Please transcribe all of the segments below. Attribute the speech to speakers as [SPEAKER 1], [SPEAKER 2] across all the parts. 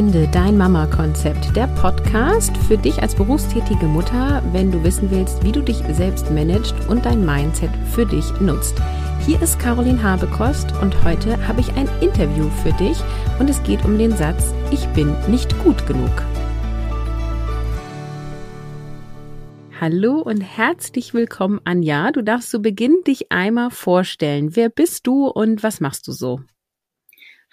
[SPEAKER 1] Finde dein Mama-Konzept, der Podcast für dich als berufstätige Mutter, wenn du wissen willst, wie du dich selbst managst und dein Mindset für dich nutzt. Hier ist Caroline Habekost und heute habe ich ein Interview für dich und es geht um den Satz, ich bin nicht gut genug. Hallo und herzlich willkommen, Anja. Du darfst zu Beginn dich einmal vorstellen. Wer bist du und was machst du so?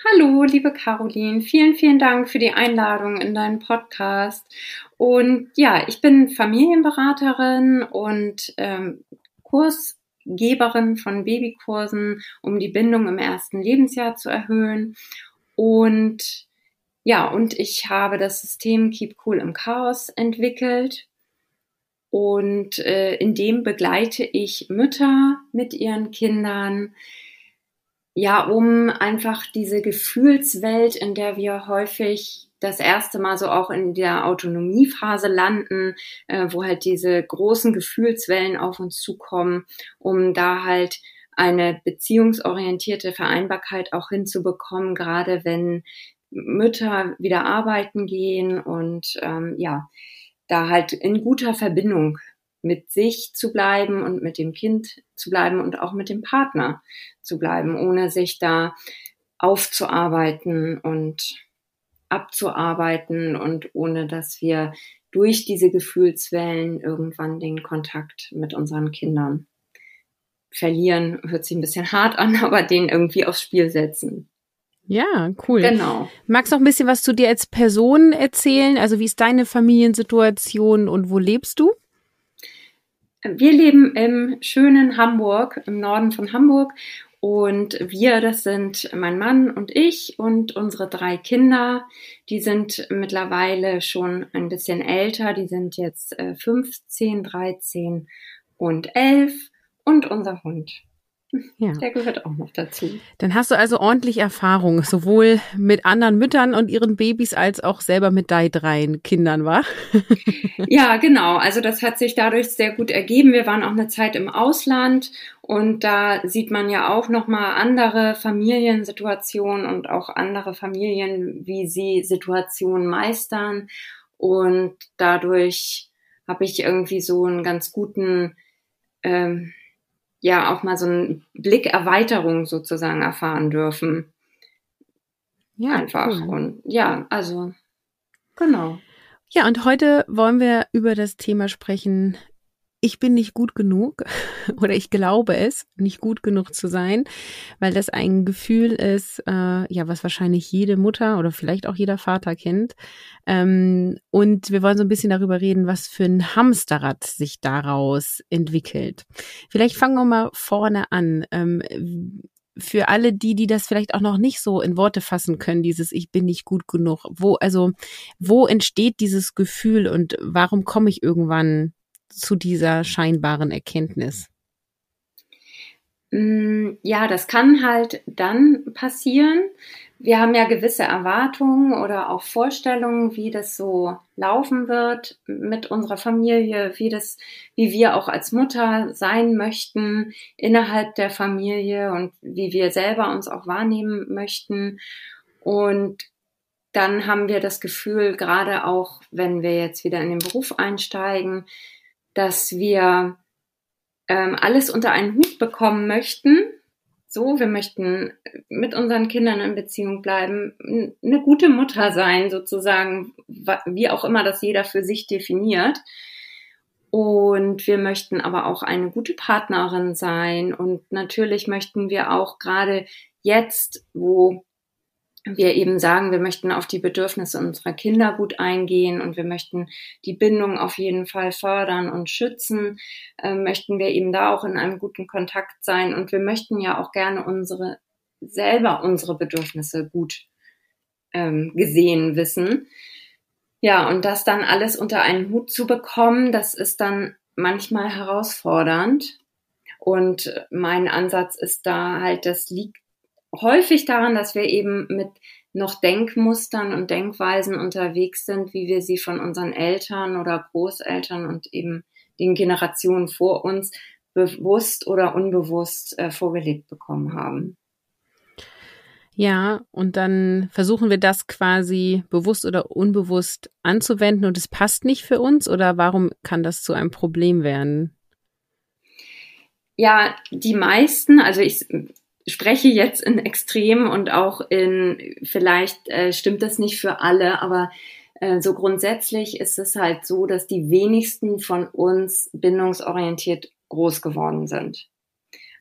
[SPEAKER 2] Hallo, liebe Caroline, vielen, vielen Dank für die Einladung in deinen Podcast. Und ja, ich bin Familienberaterin und ähm, Kursgeberin von Babykursen, um die Bindung im ersten Lebensjahr zu erhöhen. Und ja, und ich habe das System Keep Cool im Chaos entwickelt. Und äh, in dem begleite ich Mütter mit ihren Kindern ja, um einfach diese Gefühlswelt, in der wir häufig das erste Mal so auch in der Autonomiephase landen, äh, wo halt diese großen Gefühlswellen auf uns zukommen, um da halt eine beziehungsorientierte Vereinbarkeit auch hinzubekommen, gerade wenn Mütter wieder arbeiten gehen und ähm, ja, da halt in guter Verbindung mit sich zu bleiben und mit dem Kind zu bleiben und auch mit dem Partner zu bleiben, ohne sich da aufzuarbeiten und abzuarbeiten und ohne dass wir durch diese Gefühlswellen irgendwann den Kontakt mit unseren Kindern verlieren. Hört sich ein bisschen hart an, aber den irgendwie aufs Spiel setzen.
[SPEAKER 1] Ja, cool. Genau. Magst du noch ein bisschen was zu dir als Person erzählen? Also wie ist deine Familiensituation und wo lebst du?
[SPEAKER 2] Wir leben im schönen Hamburg, im Norden von Hamburg. Und wir, das sind mein Mann und ich und unsere drei Kinder. Die sind mittlerweile schon ein bisschen älter. Die sind jetzt 15, äh, 13 und 11 und unser Hund. Ja. Der gehört auch noch dazu.
[SPEAKER 1] Dann hast du also ordentlich Erfahrung, sowohl mit anderen Müttern und ihren Babys als auch selber mit deinen drei Kindern, war?
[SPEAKER 2] Ja, genau. Also das hat sich dadurch sehr gut ergeben. Wir waren auch eine Zeit im Ausland und da sieht man ja auch nochmal andere Familiensituationen und auch andere Familien, wie sie Situationen meistern. Und dadurch habe ich irgendwie so einen ganz guten ähm, ja auch mal so einen Blickerweiterung sozusagen erfahren dürfen. Ja, einfach. Cool. Und ja, also genau.
[SPEAKER 1] Ja, und heute wollen wir über das Thema sprechen, ich bin nicht gut genug oder ich glaube es, nicht gut genug zu sein, weil das ein Gefühl ist, äh, ja, was wahrscheinlich jede Mutter oder vielleicht auch jeder Vater kennt. Ähm, und wir wollen so ein bisschen darüber reden, was für ein Hamsterrad sich daraus entwickelt. Vielleicht fangen wir mal vorne an. Ähm, für alle die, die das vielleicht auch noch nicht so in Worte fassen können, dieses Ich bin nicht gut genug. Wo, also, wo entsteht dieses Gefühl und warum komme ich irgendwann zu dieser scheinbaren Erkenntnis?
[SPEAKER 2] Mm, ja, das kann halt dann passieren. Wir haben ja gewisse Erwartungen oder auch Vorstellungen, wie das so laufen wird mit unserer Familie, wie das, wie wir auch als Mutter sein möchten innerhalb der Familie und wie wir selber uns auch wahrnehmen möchten. Und dann haben wir das Gefühl, gerade auch wenn wir jetzt wieder in den Beruf einsteigen, dass wir ähm, alles unter einen Hut bekommen möchten. So, wir möchten mit unseren Kindern in Beziehung bleiben, eine gute Mutter sein, sozusagen, wie auch immer das jeder für sich definiert. Und wir möchten aber auch eine gute Partnerin sein. Und natürlich möchten wir auch gerade jetzt, wo wir eben sagen, wir möchten auf die Bedürfnisse unserer Kinder gut eingehen und wir möchten die Bindung auf jeden Fall fördern und schützen, äh, möchten wir eben da auch in einem guten Kontakt sein und wir möchten ja auch gerne unsere selber unsere Bedürfnisse gut ähm, gesehen wissen. Ja, und das dann alles unter einen Hut zu bekommen, das ist dann manchmal herausfordernd. Und mein Ansatz ist da halt, das liegt häufig daran, dass wir eben mit noch Denkmustern und Denkweisen unterwegs sind, wie wir sie von unseren Eltern oder Großeltern und eben den Generationen vor uns bewusst oder unbewusst äh, vorgelebt bekommen haben.
[SPEAKER 1] Ja, und dann versuchen wir das quasi bewusst oder unbewusst anzuwenden und es passt nicht für uns oder warum kann das zu einem Problem werden?
[SPEAKER 2] Ja, die meisten, also ich spreche jetzt in Extremen und auch in, vielleicht äh, stimmt das nicht für alle, aber äh, so grundsätzlich ist es halt so, dass die wenigsten von uns bindungsorientiert groß geworden sind.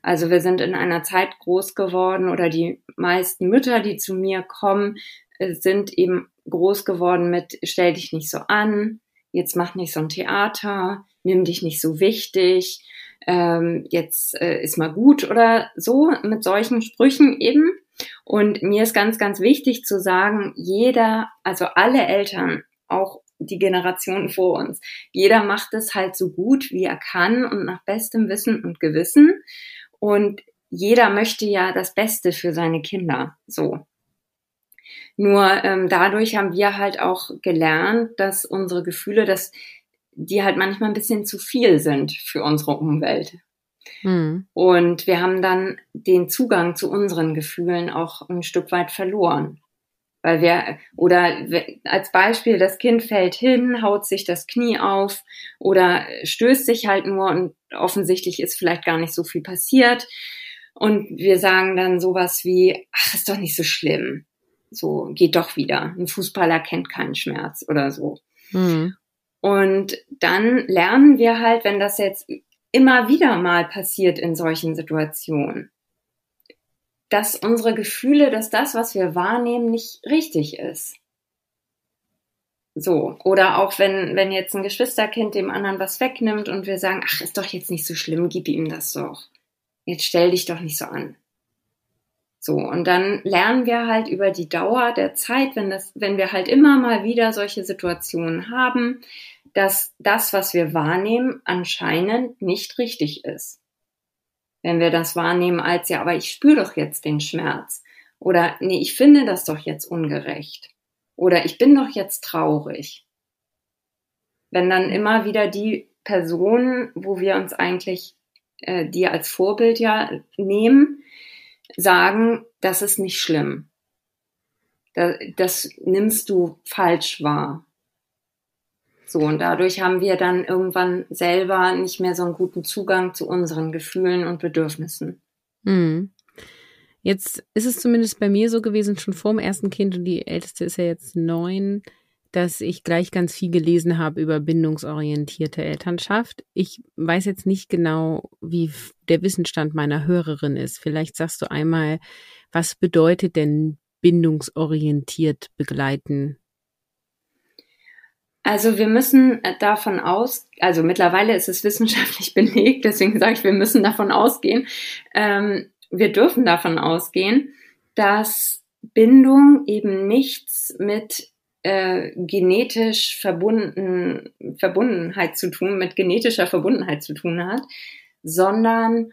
[SPEAKER 2] Also wir sind in einer Zeit groß geworden oder die meisten Mütter, die zu mir kommen, äh, sind eben groß geworden mit stell dich nicht so an, jetzt mach nicht so ein Theater, nimm dich nicht so wichtig, ähm, jetzt äh, ist mal gut oder so mit solchen Sprüchen eben. Und mir ist ganz, ganz wichtig zu sagen, jeder, also alle Eltern, auch die Generation vor uns, jeder macht es halt so gut, wie er kann und nach bestem Wissen und Gewissen. Und jeder möchte ja das Beste für seine Kinder. So. Nur ähm, dadurch haben wir halt auch gelernt, dass unsere Gefühle, dass die halt manchmal ein bisschen zu viel sind für unsere Umwelt. Hm. Und wir haben dann den Zugang zu unseren Gefühlen auch ein Stück weit verloren. Weil wir, oder als Beispiel, das Kind fällt hin, haut sich das Knie auf oder stößt sich halt nur und offensichtlich ist vielleicht gar nicht so viel passiert. Und wir sagen dann sowas wie, ach, ist doch nicht so schlimm. So, geht doch wieder. Ein Fußballer kennt keinen Schmerz oder so. Mhm. Und dann lernen wir halt, wenn das jetzt immer wieder mal passiert in solchen Situationen, dass unsere Gefühle, dass das, was wir wahrnehmen, nicht richtig ist. So. Oder auch wenn, wenn jetzt ein Geschwisterkind dem anderen was wegnimmt und wir sagen, ach, ist doch jetzt nicht so schlimm, gib ihm das doch. Jetzt stell dich doch nicht so an. So. Und dann lernen wir halt über die Dauer der Zeit, wenn das, wenn wir halt immer mal wieder solche Situationen haben, dass das, was wir wahrnehmen, anscheinend nicht richtig ist wenn wir das wahrnehmen als, ja, aber ich spüre doch jetzt den Schmerz. Oder nee, ich finde das doch jetzt ungerecht. Oder ich bin doch jetzt traurig. Wenn dann immer wieder die Personen, wo wir uns eigentlich äh, die als Vorbild ja nehmen, sagen, das ist nicht schlimm. Das, das nimmst du falsch wahr. So, und dadurch haben wir dann irgendwann selber nicht mehr so einen guten Zugang zu unseren Gefühlen und Bedürfnissen.
[SPEAKER 1] Hm. Jetzt ist es zumindest bei mir so gewesen, schon vor dem ersten Kind, und die älteste ist ja jetzt neun, dass ich gleich ganz viel gelesen habe über bindungsorientierte Elternschaft. Ich weiß jetzt nicht genau, wie der Wissensstand meiner Hörerin ist. Vielleicht sagst du einmal, was bedeutet denn bindungsorientiert begleiten?
[SPEAKER 2] Also wir müssen davon aus, also mittlerweile ist es wissenschaftlich belegt, deswegen sage ich, wir müssen davon ausgehen, ähm, wir dürfen davon ausgehen, dass Bindung eben nichts mit äh, genetisch verbunden, Verbundenheit zu tun, mit genetischer Verbundenheit zu tun hat, sondern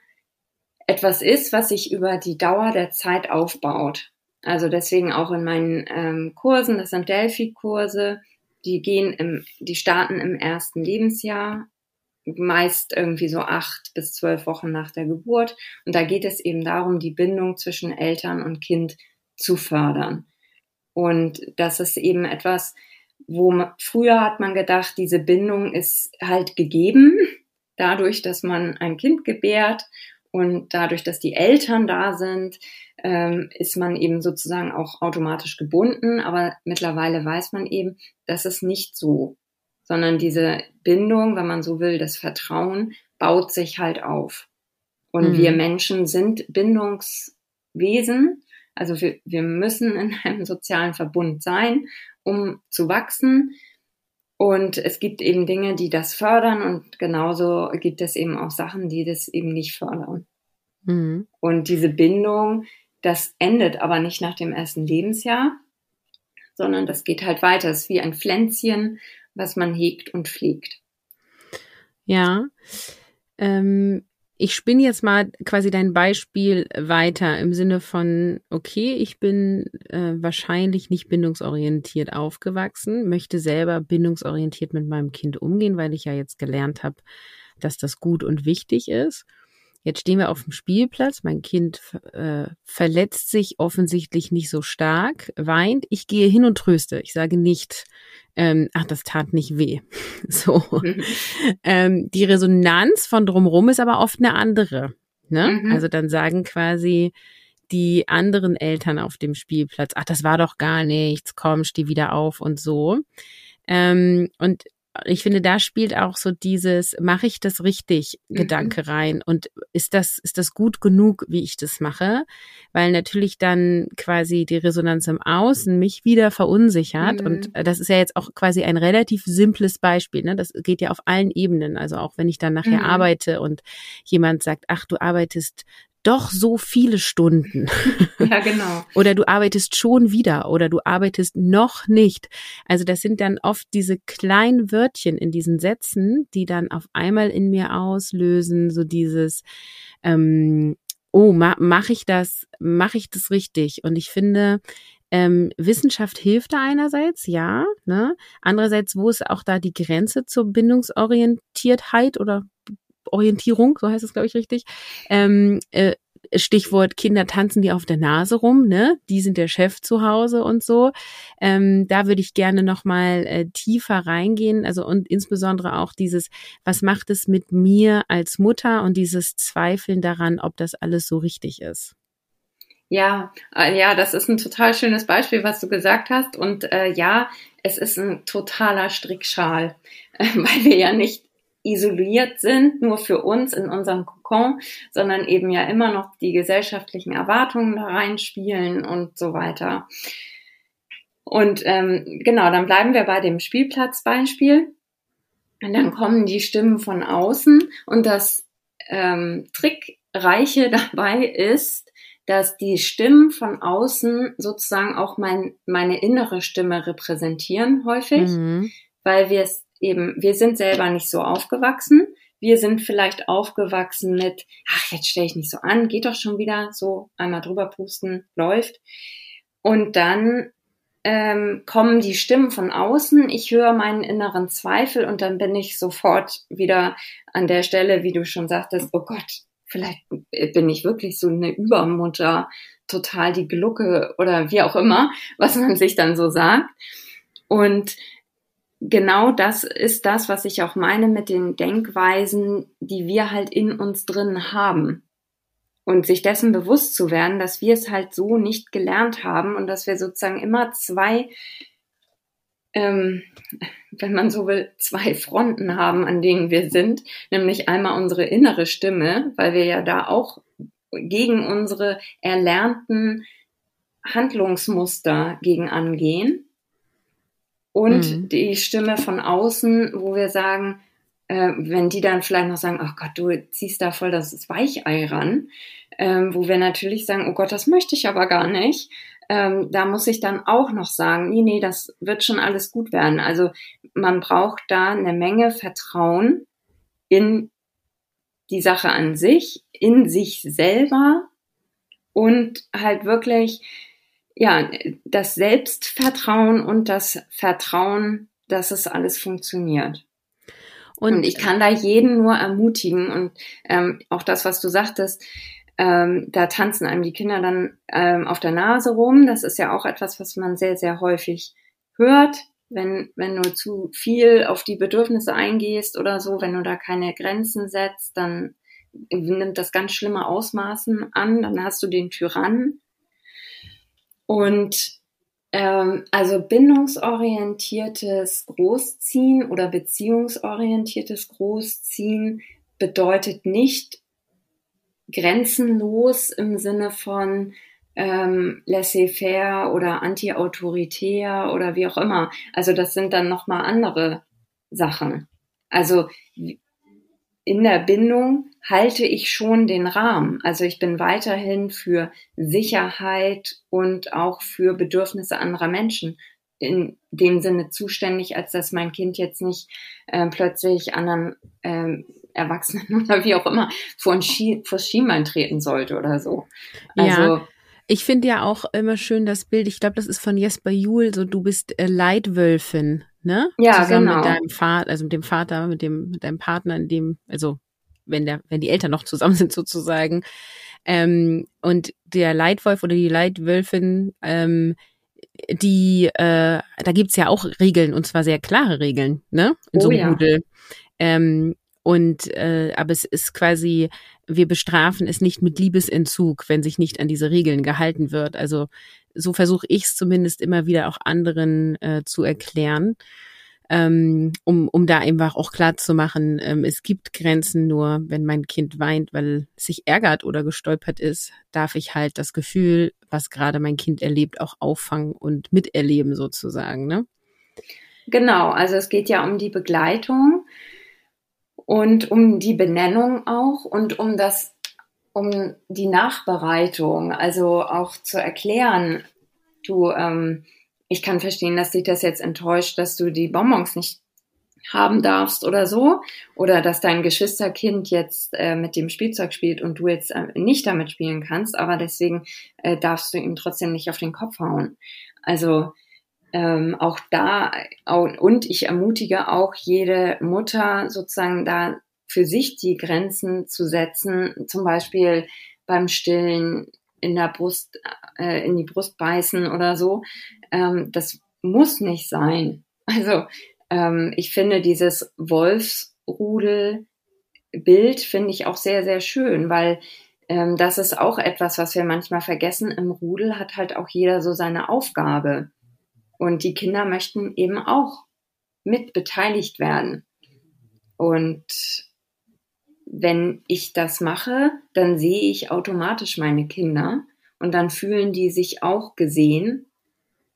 [SPEAKER 2] etwas ist, was sich über die Dauer der Zeit aufbaut. Also deswegen auch in meinen ähm, Kursen, das sind Delphi-Kurse, die gehen im, die starten im ersten Lebensjahr, meist irgendwie so acht bis zwölf Wochen nach der Geburt. Und da geht es eben darum, die Bindung zwischen Eltern und Kind zu fördern. Und das ist eben etwas, wo man, früher hat man gedacht, diese Bindung ist halt gegeben, dadurch, dass man ein Kind gebärt und dadurch, dass die Eltern da sind, ähm, ist man eben sozusagen auch automatisch gebunden. Aber mittlerweile weiß man eben, das ist nicht so, sondern diese Bindung, wenn man so will, das Vertrauen baut sich halt auf. Und mhm. wir Menschen sind Bindungswesen. Also wir, wir müssen in einem sozialen Verbund sein, um zu wachsen. Und es gibt eben Dinge, die das fördern und genauso gibt es eben auch Sachen, die das eben nicht fördern. Mhm. Und diese Bindung, das endet aber nicht nach dem ersten Lebensjahr, sondern das geht halt weiter. Es ist wie ein Pflänzchen, was man hegt und pflegt.
[SPEAKER 1] Ja. Ähm, ich spinne jetzt mal quasi dein Beispiel weiter im Sinne von, okay, ich bin äh, wahrscheinlich nicht bindungsorientiert aufgewachsen, möchte selber bindungsorientiert mit meinem Kind umgehen, weil ich ja jetzt gelernt habe, dass das gut und wichtig ist. Jetzt stehen wir auf dem Spielplatz, mein Kind äh, verletzt sich offensichtlich nicht so stark, weint. Ich gehe hin und tröste. Ich sage nicht, ähm, ach, das tat nicht weh. So. Mhm. ähm, die Resonanz von drumherum ist aber oft eine andere. Ne? Mhm. Also dann sagen quasi die anderen Eltern auf dem Spielplatz, ach, das war doch gar nichts, komm, steh wieder auf und so. Ähm, und ich finde, da spielt auch so dieses, mache ich das richtig mhm. Gedanke rein und ist das, ist das gut genug, wie ich das mache? Weil natürlich dann quasi die Resonanz im Außen mich wieder verunsichert mhm. und das ist ja jetzt auch quasi ein relativ simples Beispiel, ne? Das geht ja auf allen Ebenen. Also auch wenn ich dann nachher mhm. arbeite und jemand sagt, ach, du arbeitest doch so viele Stunden.
[SPEAKER 2] Ja, genau.
[SPEAKER 1] oder du arbeitest schon wieder oder du arbeitest noch nicht. Also das sind dann oft diese kleinen Wörtchen in diesen Sätzen, die dann auf einmal in mir auslösen, so dieses, ähm, oh, ma mache ich das, mache ich das richtig? Und ich finde, ähm, Wissenschaft hilft da einerseits, ja. Ne? Andererseits, wo ist auch da die Grenze zur Bindungsorientiertheit oder Orientierung, so heißt es, glaube ich, richtig. Ähm, äh, Stichwort Kinder tanzen die auf der Nase rum, ne? Die sind der Chef zu Hause und so. Ähm, da würde ich gerne noch mal äh, tiefer reingehen, also und insbesondere auch dieses, was macht es mit mir als Mutter und dieses Zweifeln daran, ob das alles so richtig ist.
[SPEAKER 2] Ja, äh, ja, das ist ein total schönes Beispiel, was du gesagt hast. Und äh, ja, es ist ein totaler Strickschal, äh, weil wir ja nicht isoliert sind, nur für uns in unserem Kokon, sondern eben ja immer noch die gesellschaftlichen Erwartungen da reinspielen und so weiter. Und ähm, genau, dann bleiben wir bei dem Spielplatzbeispiel. Und dann kommen die Stimmen von außen. Und das ähm, Trickreiche dabei ist, dass die Stimmen von außen sozusagen auch mein, meine innere Stimme repräsentieren häufig, mhm. weil wir es eben, wir sind selber nicht so aufgewachsen. Wir sind vielleicht aufgewachsen mit, ach, jetzt stelle ich nicht so an, geht doch schon wieder, so einmal drüber pusten, läuft. Und dann ähm, kommen die Stimmen von außen, ich höre meinen inneren Zweifel und dann bin ich sofort wieder an der Stelle, wie du schon sagtest, oh Gott, vielleicht bin ich wirklich so eine Übermutter, total die Glucke oder wie auch immer, was man sich dann so sagt. Und genau das ist das, was ich auch meine mit den Denkweisen, die wir halt in uns drin haben. Und sich dessen bewusst zu werden, dass wir es halt so nicht gelernt haben und dass wir sozusagen immer zwei, ähm, wenn man so will, zwei Fronten haben, an denen wir sind. Nämlich einmal unsere innere Stimme, weil wir ja da auch gegen unsere erlernten Handlungsmuster gegen angehen und mhm. die Stimme von außen, wo wir sagen, äh, wenn die dann vielleicht noch sagen, ach Gott, du ziehst da voll das Weichei ran, ähm, wo wir natürlich sagen, oh Gott, das möchte ich aber gar nicht. Ähm, da muss ich dann auch noch sagen, nee, nee, das wird schon alles gut werden. Also man braucht da eine Menge Vertrauen in die Sache an sich, in sich selber und halt wirklich ja, das Selbstvertrauen und das Vertrauen, dass es alles funktioniert. Und, und ich kann da jeden nur ermutigen und ähm, auch das, was du sagtest, ähm, da tanzen einem die Kinder dann ähm, auf der Nase rum. Das ist ja auch etwas, was man sehr, sehr häufig hört, wenn, wenn du zu viel auf die Bedürfnisse eingehst oder so, wenn du da keine Grenzen setzt, dann nimmt das ganz schlimme Ausmaßen an, dann hast du den Tyrannen und ähm, also bindungsorientiertes Großziehen oder beziehungsorientiertes Großziehen bedeutet nicht grenzenlos im Sinne von ähm, laissez-faire oder anti-autoritär oder wie auch immer. Also das sind dann nochmal andere Sachen. Also in der Bindung halte ich schon den Rahmen. Also ich bin weiterhin für Sicherheit und auch für Bedürfnisse anderer Menschen in dem Sinne zuständig, als dass mein Kind jetzt nicht äh, plötzlich anderen ähm, Erwachsenen oder wie auch immer vor, ein Ski, vor Schienbein treten sollte oder so.
[SPEAKER 1] Also, ja. Ich finde ja auch immer schön das Bild, ich glaube, das ist von Jesper Juhl, so du bist äh, Leitwölfin, ne?
[SPEAKER 2] Ja,
[SPEAKER 1] Zusammen
[SPEAKER 2] genau.
[SPEAKER 1] mit deinem Vater, also mit dem Vater, mit dem, mit deinem Partner, in dem, also wenn der, wenn die Eltern noch zusammen sind sozusagen. Ähm, und der Leitwolf oder die Leitwölfin, ähm, die, äh, da gibt's ja auch Regeln und zwar sehr klare Regeln, ne? In so
[SPEAKER 2] Oh
[SPEAKER 1] einem
[SPEAKER 2] ja.
[SPEAKER 1] Rudel. Ähm, und äh, aber es ist quasi, wir bestrafen es nicht mit Liebesentzug, wenn sich nicht an diese Regeln gehalten wird. Also so versuche ich es zumindest immer wieder auch anderen äh, zu erklären, ähm, um, um da einfach auch klar zu machen, ähm, es gibt Grenzen nur, wenn mein Kind weint, weil es sich ärgert oder gestolpert ist, darf ich halt das Gefühl, was gerade mein Kind erlebt, auch auffangen und miterleben sozusagen. Ne?
[SPEAKER 2] Genau, also es geht ja um die Begleitung und um die Benennung auch und um das, um die Nachbereitung, also auch zu erklären, du, ähm, ich kann verstehen, dass dich das jetzt enttäuscht, dass du die Bonbons nicht haben darfst oder so, oder dass dein Geschwisterkind jetzt äh, mit dem Spielzeug spielt und du jetzt äh, nicht damit spielen kannst, aber deswegen äh, darfst du ihm trotzdem nicht auf den Kopf hauen. Also ähm, auch da und ich ermutige auch jede Mutter sozusagen da für sich die Grenzen zu setzen, zum Beispiel beim Stillen in der Brust, äh, in die Brust beißen oder so. Ähm, das muss nicht sein. Also ähm, ich finde dieses Wolfsrudel Bild finde ich auch sehr, sehr schön, weil ähm, das ist auch etwas, was wir manchmal vergessen. Im Rudel hat halt auch jeder so seine Aufgabe. Und die Kinder möchten eben auch mit beteiligt werden. Und wenn ich das mache, dann sehe ich automatisch meine Kinder und dann fühlen die sich auch gesehen.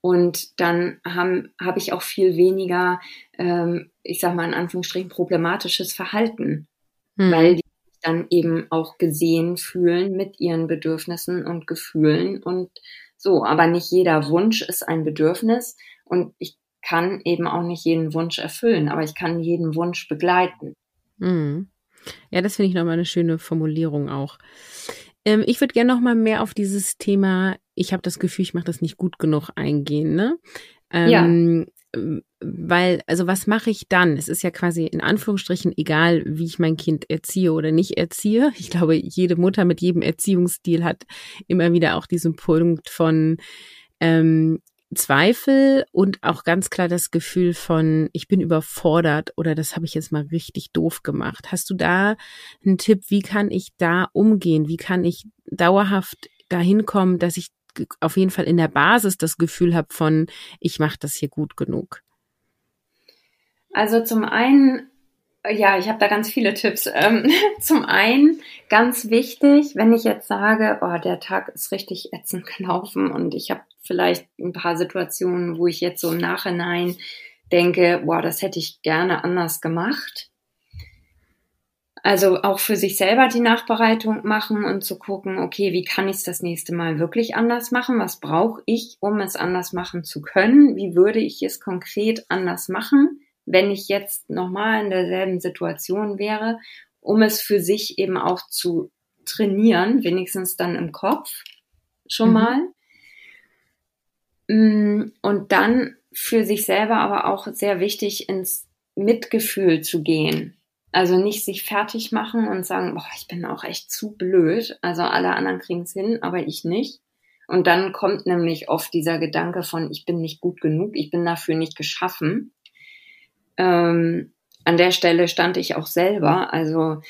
[SPEAKER 2] Und dann habe hab ich auch viel weniger, ähm, ich sag mal in Anführungsstrichen, problematisches Verhalten,
[SPEAKER 1] Hm.
[SPEAKER 2] weil die sich dann eben auch gesehen fühlen mit ihren Bedürfnissen und Gefühlen und so. Aber nicht jeder Wunsch ist ein Bedürfnis und ich kann eben auch nicht jeden Wunsch erfüllen, aber ich kann jeden Wunsch begleiten.
[SPEAKER 1] Mhm. Ja, das finde ich nochmal eine schöne Formulierung auch. Ähm, ich würde gerne nochmal mehr auf dieses Thema, ich habe das Gefühl, ich mache das nicht gut genug eingehen, ne? Ähm, Weil, also was mache ich dann? Es ist ja quasi in Anführungsstrichen egal, wie ich mein Kind erziehe oder nicht erziehe. Ich glaube, jede Mutter mit jedem Erziehungsstil hat immer wieder auch diesen Punkt von ähm, Zweifel und auch ganz klar das Gefühl von, ich bin überfordert oder das habe ich jetzt mal richtig doof gemacht. Hast du da einen Tipp, wie kann ich da umgehen? Wie kann ich dauerhaft dahin kommen, dass ich auf jeden Fall in der Basis das Gefühl habe von, ich mache das hier gut genug?
[SPEAKER 2] Also zum einen, ja, ich habe da ganz viele Tipps. Ähm, zum einen ganz wichtig, wenn ich jetzt sage, oh, der Tag ist richtig ätzend gelaufen und ich habe vielleicht ein paar Situationen, wo ich jetzt so im Nachhinein denke, boah, das hätte ich gerne anders gemacht. Also auch für sich selber die Nachbereitung machen und zu gucken, okay, wie kann ich es das nächste Mal wirklich anders machen? Was brauche ich, um es anders machen zu können? Wie würde ich es konkret anders machen, wenn ich jetzt nochmal in derselben Situation wäre, um es für sich eben auch zu trainieren, wenigstens dann im Kopf schon
[SPEAKER 1] Mhm.
[SPEAKER 2] mal. Mm, Und dann für sich selber aber auch sehr wichtig ins Mitgefühl zu gehen. Also nicht sich fertig machen und sagen, boah, ich bin auch echt zu blöd. Also alle anderen kriegen es hin, aber ich nicht. Und dann kommt nämlich oft dieser Gedanke von, ich bin nicht gut genug, ich bin dafür nicht geschaffen. Ähm, an der Stelle stand ich auch selber. Also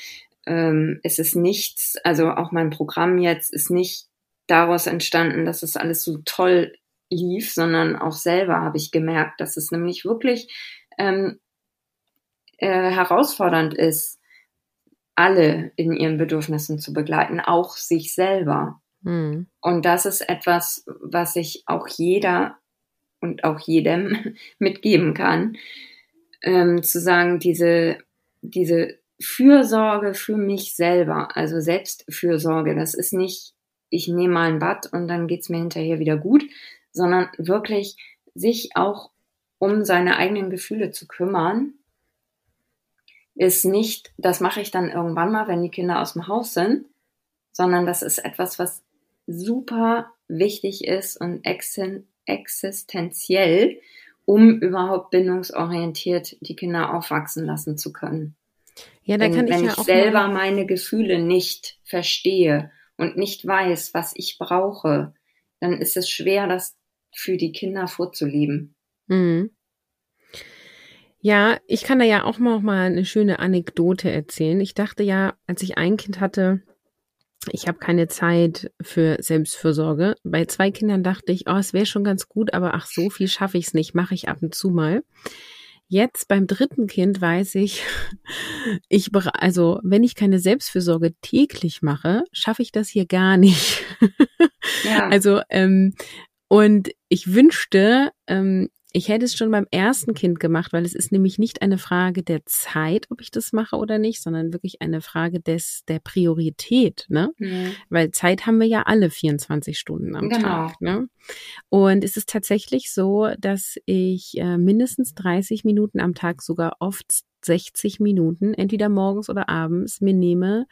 [SPEAKER 2] ähm, es ist nichts, also auch mein Programm jetzt ist nicht daraus entstanden, dass es alles so toll lief, sondern auch selber habe ich gemerkt, dass es nämlich wirklich ähm, äh, herausfordernd ist, alle in ihren Bedürfnissen zu begleiten, auch sich selber.
[SPEAKER 1] Hm.
[SPEAKER 2] Und das ist etwas, was ich auch jeder und auch jedem mitgeben kann, ähm, zu sagen, diese, diese Fürsorge für mich selber, also Selbstfürsorge, das ist nicht, ich nehme mal ein Bad und dann geht's mir hinterher wieder gut, sondern wirklich sich auch um seine eigenen Gefühle zu kümmern, ist nicht, das mache ich dann irgendwann mal, wenn die Kinder aus dem Haus sind, sondern das ist etwas, was super wichtig ist und existen existenziell, um überhaupt bindungsorientiert die Kinder aufwachsen lassen zu können. Ja, da wenn, kann ich wenn ja ich selber meine Gefühle nicht verstehe und nicht weiß, was ich brauche, dann ist es schwer, das für die Kinder vorzuleben. Mhm.
[SPEAKER 1] Ja, ich kann da ja auch noch mal eine schöne Anekdote erzählen. Ich dachte ja, als ich ein Kind hatte, ich habe keine Zeit für Selbstfürsorge. Bei zwei Kindern dachte ich, oh, es wäre schon ganz gut, aber ach, so viel schaffe ich es nicht, mache ich ab und zu mal. Jetzt beim dritten Kind weiß ich, ich also wenn ich keine Selbstfürsorge täglich mache, schaffe ich das hier gar nicht. Ja. Also ähm, und ich wünschte, ähm, ich hätte es schon beim ersten Kind gemacht, weil es ist nämlich nicht eine Frage der Zeit, ob ich das mache oder nicht, sondern wirklich eine Frage des der Priorität, ne? Mhm. Weil Zeit haben wir ja alle 24 Stunden am genau. Tag, ne? Und es ist tatsächlich so, dass ich äh, mindestens 30 Minuten am Tag, sogar oft 60 Minuten, entweder morgens oder abends, mir nehme,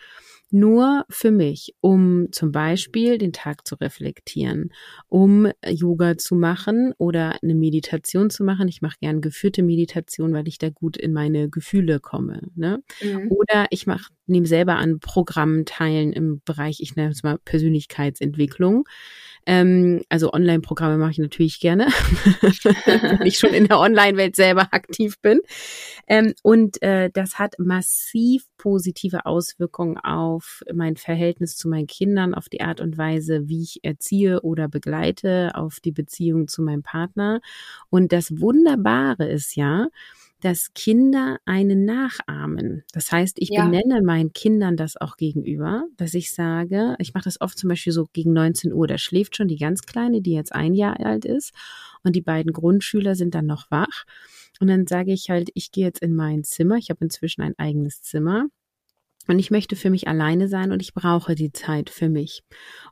[SPEAKER 1] nur für mich, um zum Beispiel den Tag zu reflektieren, um Yoga zu machen oder eine Meditation zu machen. Ich mache gern geführte Meditation, weil ich da gut in meine Gefühle komme. Ne? Mhm. Oder ich mache nehme selber an Programmen teilen im Bereich, ich nenne es mal Persönlichkeitsentwicklung. Ähm, also Online-Programme mache ich natürlich gerne, wenn ich schon in der Online-Welt selber aktiv bin. Ähm, und äh, das hat massiv positive Auswirkungen auf mein Verhältnis zu meinen Kindern, auf die Art und Weise, wie ich erziehe oder begleite, auf die Beziehung zu meinem Partner. Und das Wunderbare ist ja, dass Kinder einen nachahmen. Das heißt, ich ja. benenne meinen Kindern das auch gegenüber, dass ich sage, ich mache das oft zum Beispiel so gegen 19 Uhr, da schläft schon die ganz Kleine, die jetzt ein Jahr alt ist, und die beiden Grundschüler sind dann noch wach. Und dann sage ich halt, ich gehe jetzt in mein Zimmer, ich habe inzwischen ein eigenes Zimmer und ich möchte für mich alleine sein und ich brauche die Zeit für mich.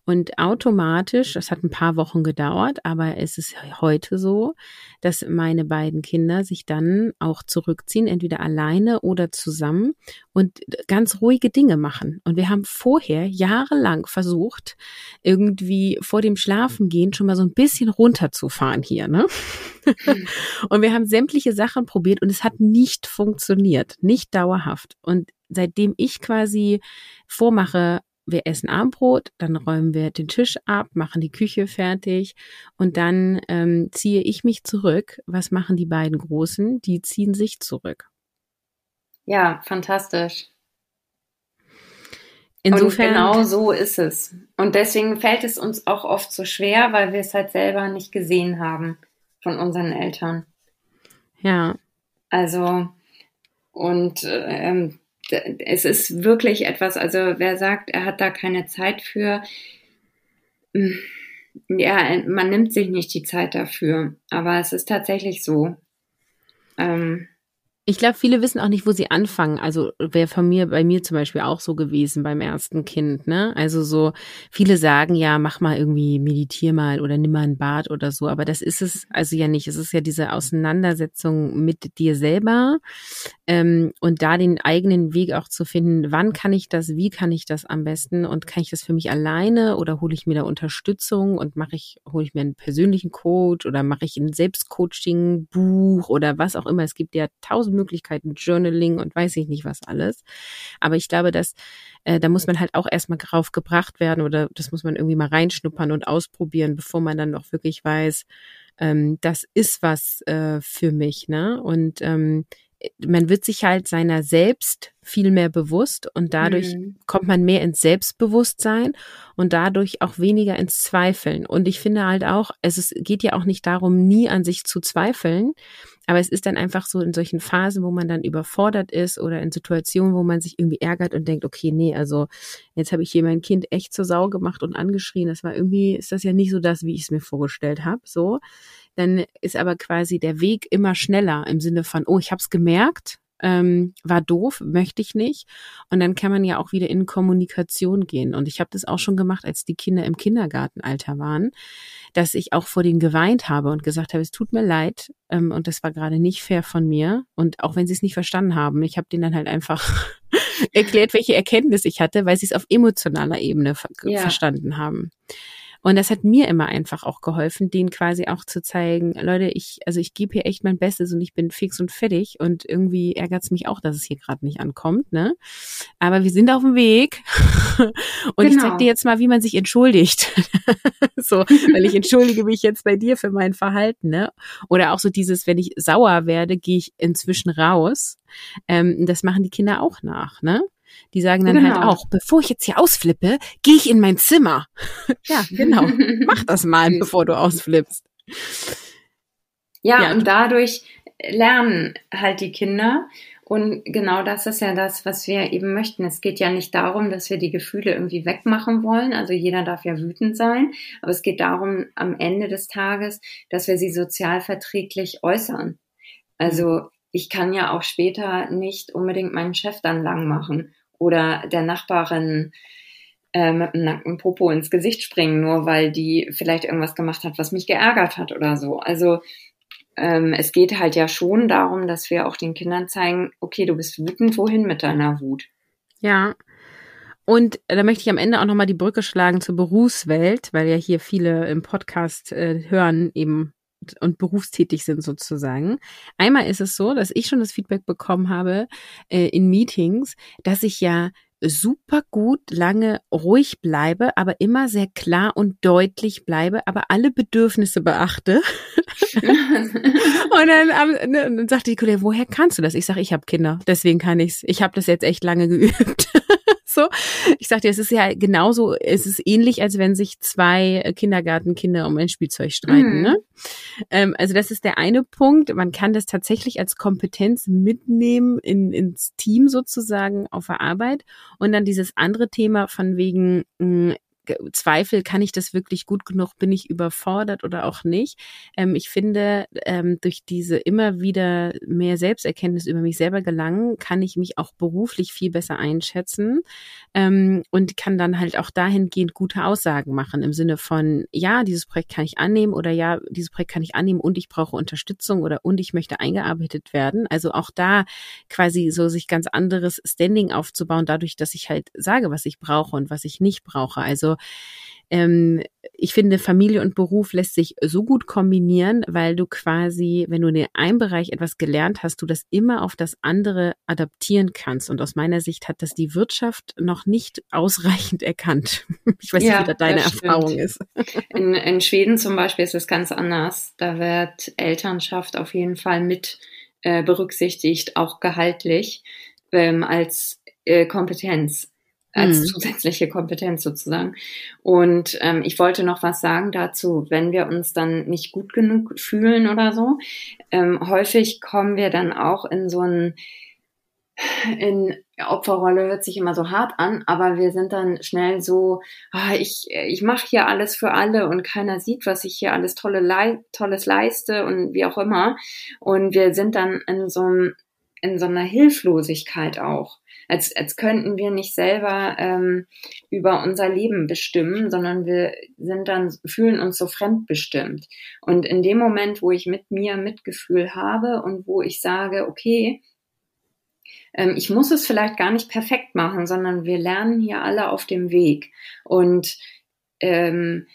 [SPEAKER 1] Und automatisch, das hat ein paar Wochen gedauert, aber es ist heute so, dass meine beiden Kinder sich dann auch zurückziehen, entweder alleine oder zusammen und ganz ruhige Dinge machen. Und wir haben vorher jahrelang versucht, irgendwie vor dem Schlafengehen schon mal so ein bisschen runterzufahren hier, ne? Und wir haben sämtliche Sachen probiert und es hat nicht funktioniert, nicht dauerhaft. Und seitdem ich quasi vormache, wir essen Abendbrot, dann räumen wir den Tisch ab, machen die Küche fertig und dann ähm, ziehe ich mich zurück. Was machen die beiden Großen? Die ziehen sich zurück.
[SPEAKER 2] Ja, fantastisch. Insofern. Und genau so ist es. Und deswegen fällt es uns auch oft so schwer, weil wir es halt selber nicht gesehen haben von unseren Eltern.
[SPEAKER 1] Ja.
[SPEAKER 2] Also, und ähm, es ist wirklich etwas, also wer sagt, er hat da keine Zeit für, hm, ja, man nimmt sich nicht die Zeit dafür. Aber es ist tatsächlich so.
[SPEAKER 1] Ähm, ich glaube, viele wissen auch nicht, wo sie anfangen. Also wäre von mir, bei mir zum Beispiel auch so gewesen beim ersten Kind, ne? Also so, viele sagen ja, mach mal irgendwie, meditier mal oder nimm mal ein Bad oder so. Aber das ist es also ja nicht. Es ist ja diese Auseinandersetzung mit dir selber ähm, und da den eigenen Weg auch zu finden. Wann kann ich das? Wie kann ich das am besten? Und kann ich das für mich alleine oder hole ich mir da Unterstützung und mache ich, hole ich mir einen persönlichen Coach oder mache ich ein Selbstcoaching-Buch oder was auch immer. Es gibt ja tausend Möglichkeiten, Journaling und weiß ich nicht was alles. Aber ich glaube, dass äh, da muss man halt auch erstmal drauf gebracht werden oder das muss man irgendwie mal reinschnuppern und ausprobieren, bevor man dann noch wirklich weiß, ähm, das ist was äh, für mich, ne? Und ähm, man wird sich halt seiner selbst viel mehr bewusst und dadurch mhm. kommt man mehr ins Selbstbewusstsein und dadurch auch weniger ins Zweifeln. Und ich finde halt auch, es ist, geht ja auch nicht darum, nie an sich zu zweifeln, aber es ist dann einfach so in solchen Phasen, wo man dann überfordert ist oder in Situationen, wo man sich irgendwie ärgert und denkt, okay, nee, also jetzt habe ich hier mein Kind echt zur Sau gemacht und angeschrien. Das war irgendwie, ist das ja nicht so das, wie ich es mir vorgestellt habe. So dann ist aber quasi der Weg immer schneller im Sinne von, oh, ich habe es gemerkt, ähm, war doof, möchte ich nicht. Und dann kann man ja auch wieder in Kommunikation gehen. Und ich habe das auch schon gemacht, als die Kinder im Kindergartenalter waren, dass ich auch vor denen geweint habe und gesagt habe, es tut mir leid. Ähm, und das war gerade nicht fair von mir. Und auch wenn sie es nicht verstanden haben, ich habe denen dann halt einfach erklärt, welche Erkenntnis ich hatte, weil sie es auf emotionaler Ebene ver ja. verstanden haben. Und das hat mir immer einfach auch geholfen, denen quasi auch zu zeigen, Leute, ich, also ich gebe hier echt mein Bestes und ich bin fix und fertig und irgendwie ärgert es mich auch, dass es hier gerade nicht ankommt, ne? Aber wir sind auf dem Weg. und genau. ich zeig dir jetzt mal, wie man sich entschuldigt. so, weil ich entschuldige mich jetzt bei dir für mein Verhalten, ne? Oder auch so dieses, wenn ich sauer werde, gehe ich inzwischen raus. Ähm, das machen die Kinder auch nach, ne? Die sagen dann halt genau. halt auch, bevor ich jetzt hier ausflippe, gehe ich in mein Zimmer. ja, genau. Mach das mal, bevor du ausflippst.
[SPEAKER 2] Ja, ja, und dadurch lernen halt die Kinder. Und genau das ist ja das, was wir eben möchten. Es geht ja nicht darum, dass wir die Gefühle irgendwie wegmachen wollen. Also jeder darf ja wütend sein. Aber es geht darum, am Ende des Tages, dass wir sie sozialverträglich äußern. Also ich kann ja auch später nicht unbedingt meinen Chef dann lang machen oder der Nachbarin äh, mit einem nackten Popo ins Gesicht springen, nur weil die vielleicht irgendwas gemacht hat, was mich geärgert hat oder so. Also ähm, es geht halt ja schon darum, dass wir auch den Kindern zeigen, okay, du bist wütend, wohin mit deiner Wut?
[SPEAKER 1] Ja. Und da möchte ich am Ende auch nochmal die Brücke schlagen zur Berufswelt, weil ja hier viele im Podcast äh, hören, eben und berufstätig sind sozusagen. Einmal ist es so, dass ich schon das Feedback bekommen habe äh, in Meetings, dass ich ja super gut lange ruhig bleibe, aber immer sehr klar und deutlich bleibe, aber alle Bedürfnisse beachte. und dann, ne, dann sagte die Kollegin, woher kannst du das? Ich sage, ich habe Kinder, deswegen kann ich's. Ich habe das jetzt echt lange geübt so. Ich sagte, es ist ja genauso, es ist ähnlich, als wenn sich zwei Kindergartenkinder um ein Spielzeug streiten. Mhm. Ne? Ähm, also das ist der eine Punkt. Man kann das tatsächlich als Kompetenz mitnehmen in, ins Team sozusagen auf der Arbeit. Und dann dieses andere Thema von wegen, mh, Zweifel, kann ich das wirklich gut genug, bin ich überfordert oder auch nicht. Ähm, ich finde, ähm, durch diese immer wieder mehr Selbsterkenntnis über mich selber gelangen, kann ich mich auch beruflich viel besser einschätzen ähm, und kann dann halt auch dahingehend gute Aussagen machen im Sinne von, ja, dieses Projekt kann ich annehmen oder ja, dieses Projekt kann ich annehmen und ich brauche Unterstützung oder und ich möchte eingearbeitet werden. Also auch da quasi so sich ganz anderes Standing aufzubauen, dadurch, dass ich halt sage, was ich brauche und was ich nicht brauche. Also ähm, ich finde, Familie und Beruf lässt sich so gut kombinieren, weil du quasi, wenn du in einem Bereich etwas gelernt hast, du das immer auf das andere adaptieren kannst. Und aus meiner Sicht hat das die Wirtschaft noch nicht ausreichend erkannt. Ich weiß ja, nicht, wie da deine Erfahrung ist.
[SPEAKER 2] In, in Schweden zum Beispiel ist es ganz anders. Da wird Elternschaft auf jeden Fall mit äh, berücksichtigt, auch gehaltlich, ähm, als äh, Kompetenz als mhm. zusätzliche Kompetenz sozusagen. Und ähm, ich wollte noch was sagen dazu, wenn wir uns dann nicht gut genug fühlen oder so. Ähm, häufig kommen wir dann auch in so ein in Opferrolle hört sich immer so hart an, aber wir sind dann schnell so, ah, ich, ich mache hier alles für alle und keiner sieht, was ich hier alles tolle Tolles leiste und wie auch immer. Und wir sind dann in so, in so einer Hilflosigkeit auch als, als könnten wir nicht selber ähm, über unser Leben bestimmen, sondern wir sind dann, fühlen uns so fremdbestimmt. Und in dem Moment, wo ich mit mir Mitgefühl habe und wo ich sage, okay, ähm, ich muss es vielleicht gar nicht perfekt machen, sondern wir lernen hier alle auf dem Weg. Und ähm,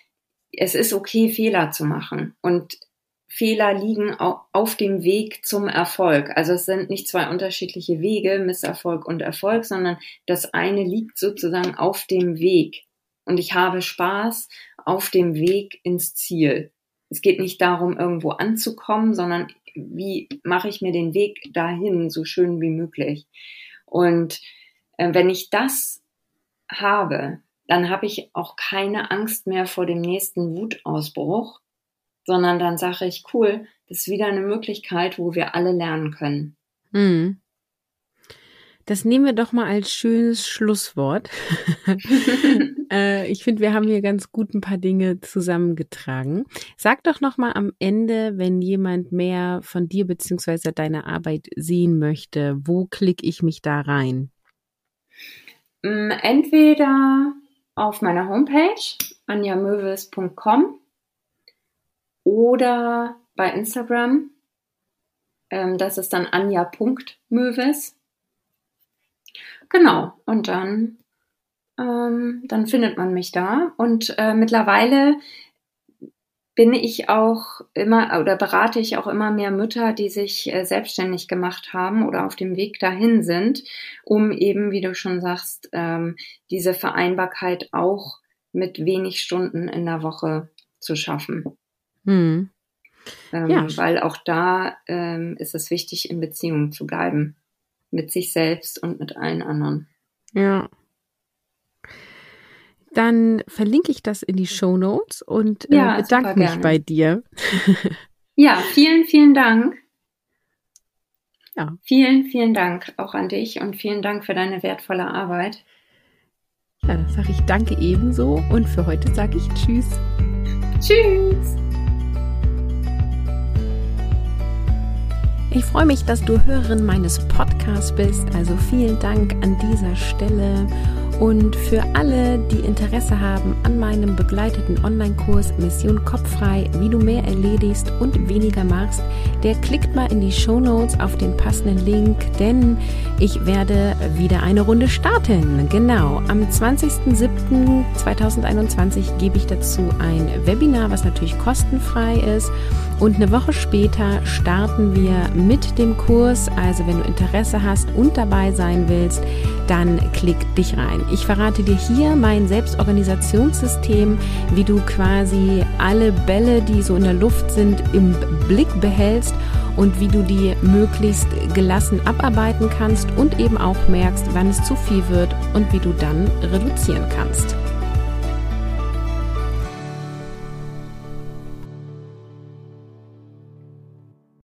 [SPEAKER 2] es ist okay, Fehler zu machen. Und Fehler liegen auf dem Weg zum Erfolg. Also es sind nicht zwei unterschiedliche Wege, Misserfolg und Erfolg, sondern das eine liegt sozusagen auf dem Weg. Und ich habe Spaß auf dem Weg ins Ziel. Es geht nicht darum, irgendwo anzukommen, sondern wie mache ich mir den Weg dahin so schön wie möglich. Und äh, wenn ich das habe, dann habe ich auch keine Angst mehr vor dem nächsten Wutausbruch, sondern dann sage ich, cool, das ist wieder eine Möglichkeit, wo wir alle lernen können.
[SPEAKER 1] Mhm. Das nehmen wir doch mal als schönes Schlusswort. äh, ich finde, wir haben hier ganz gut ein paar Dinge zusammengetragen. Sag doch noch mal am Ende, wenn jemand mehr von dir beziehungsweise deiner Arbeit sehen möchte, wo klicke ich mich da rein?
[SPEAKER 2] Mm, entweder auf meiner Homepage anjamöwes.com oder bei Instagram. Ähm, das ist dann anja.möwes. Genau. Und dann ähm, dann findet man mich da. Und äh, mittlerweile bin ich auch immer oder berate ich auch immer mehr Mütter, die sich äh, selbstständig gemacht haben oder auf dem Weg dahin sind, um eben, wie du schon sagst, ähm, diese Vereinbarkeit auch mit wenig Stunden in der Woche zu schaffen. Hm. Ähm, ja. Weil auch da ähm, ist es wichtig, in Beziehung zu bleiben. Mit sich selbst und mit allen anderen.
[SPEAKER 1] Ja dann verlinke ich das in die Show Notes und äh, ja, bedanke mich gerne. bei dir.
[SPEAKER 2] ja, vielen, vielen Dank. Ja. Vielen, vielen Dank auch an dich und vielen Dank für deine wertvolle Arbeit.
[SPEAKER 1] Ja, dann sage ich danke ebenso und für heute sage ich Tschüss.
[SPEAKER 2] Tschüss.
[SPEAKER 1] Ich freue mich, dass du Hörerin meines Podcasts bist. Also vielen Dank an dieser Stelle. Und für alle, die Interesse haben an meinem begleiteten Online-Kurs Mission Kopffrei, wie du mehr erledigst und weniger machst, der klickt mal in die Show Notes auf den passenden Link, denn ich werde wieder eine Runde starten. Genau, am 20.07.2021 gebe ich dazu ein Webinar, was natürlich kostenfrei ist. Und eine Woche später starten wir mit dem Kurs. Also wenn du Interesse hast und dabei sein willst, dann klick dich rein. Ich verrate dir hier mein Selbstorganisationssystem, wie du quasi alle Bälle, die so in der Luft sind, im Blick behältst und wie du die möglichst gelassen abarbeiten kannst und eben auch merkst, wann es zu viel wird und wie du dann reduzieren kannst.